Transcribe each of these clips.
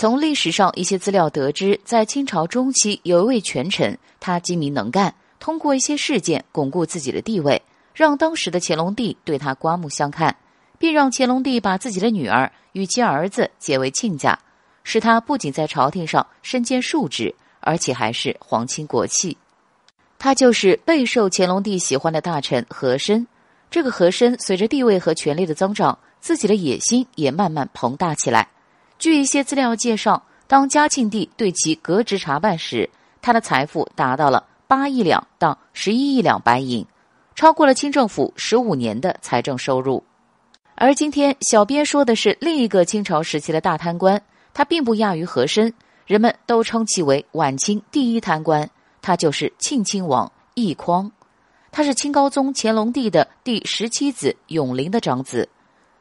从历史上一些资料得知，在清朝中期，有一位权臣，他精明能干，通过一些事件巩固自己的地位，让当时的乾隆帝对他刮目相看，并让乾隆帝把自己的女儿与其儿子结为亲家，使他不仅在朝廷上身兼数职，而且还是皇亲国戚。他就是备受乾隆帝喜欢的大臣和珅。这个和珅随着地位和权力的增长，自己的野心也慢慢膨大起来。据一些资料介绍，当嘉庆帝对其革职查办时，他的财富达到了八亿两到十一亿两白银，超过了清政府十五年的财政收入。而今天，小编说的是另一个清朝时期的大贪官，他并不亚于和珅，人们都称其为晚清第一贪官，他就是庆亲王奕匡，他是清高宗乾隆帝的第十七子永龄的长子。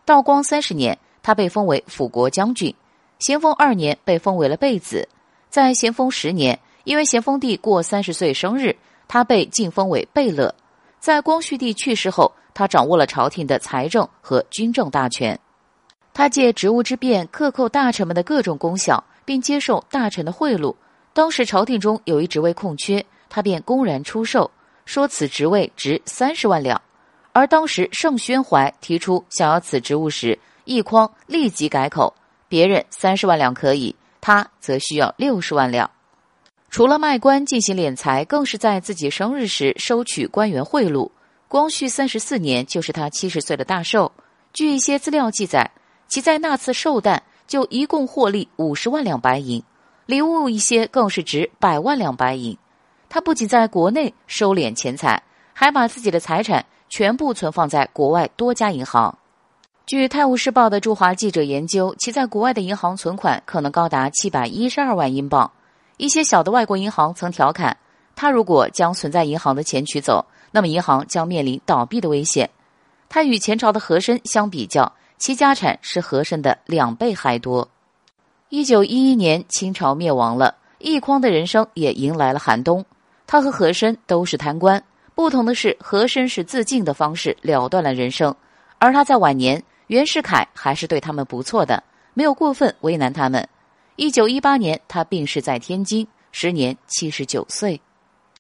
道光三十年，他被封为辅国将军。咸丰二年被封为了贝子，在咸丰十年，因为咸丰帝过三十岁生日，他被晋封为贝勒。在光绪帝去世后，他掌握了朝廷的财政和军政大权。他借职务之便克扣大臣们的各种功效，并接受大臣的贿赂。当时朝廷中有一职位空缺，他便公然出售，说此职位值三十万两。而当时盛宣怀提出想要此职务时，奕匡立即改口。别人三十万两可以，他则需要六十万两。除了卖官进行敛财，更是在自己生日时收取官员贿赂。光绪三十四年，就是他七十岁的大寿。据一些资料记载，其在那次寿诞就一共获利五十万两白银，礼物一些更是值百万两白银。他不仅在国内收敛钱财，还把自己的财产全部存放在国外多家银行。据《泰晤士报》的驻华记者研究，其在国外的银行存款可能高达七百一十二万英镑。一些小的外国银行曾调侃，他如果将存在银行的钱取走，那么银行将面临倒闭的危险。他与前朝的和珅相比较，其家产是和珅的两倍还多。一九一一年，清朝灭亡了，奕匡的人生也迎来了寒冬。他和和珅都是贪官，不同的是，和珅是自尽的方式了断了人生，而他在晚年。袁世凯还是对他们不错的，没有过分为难他们。一九一八年，他病逝在天津，时年七十九岁。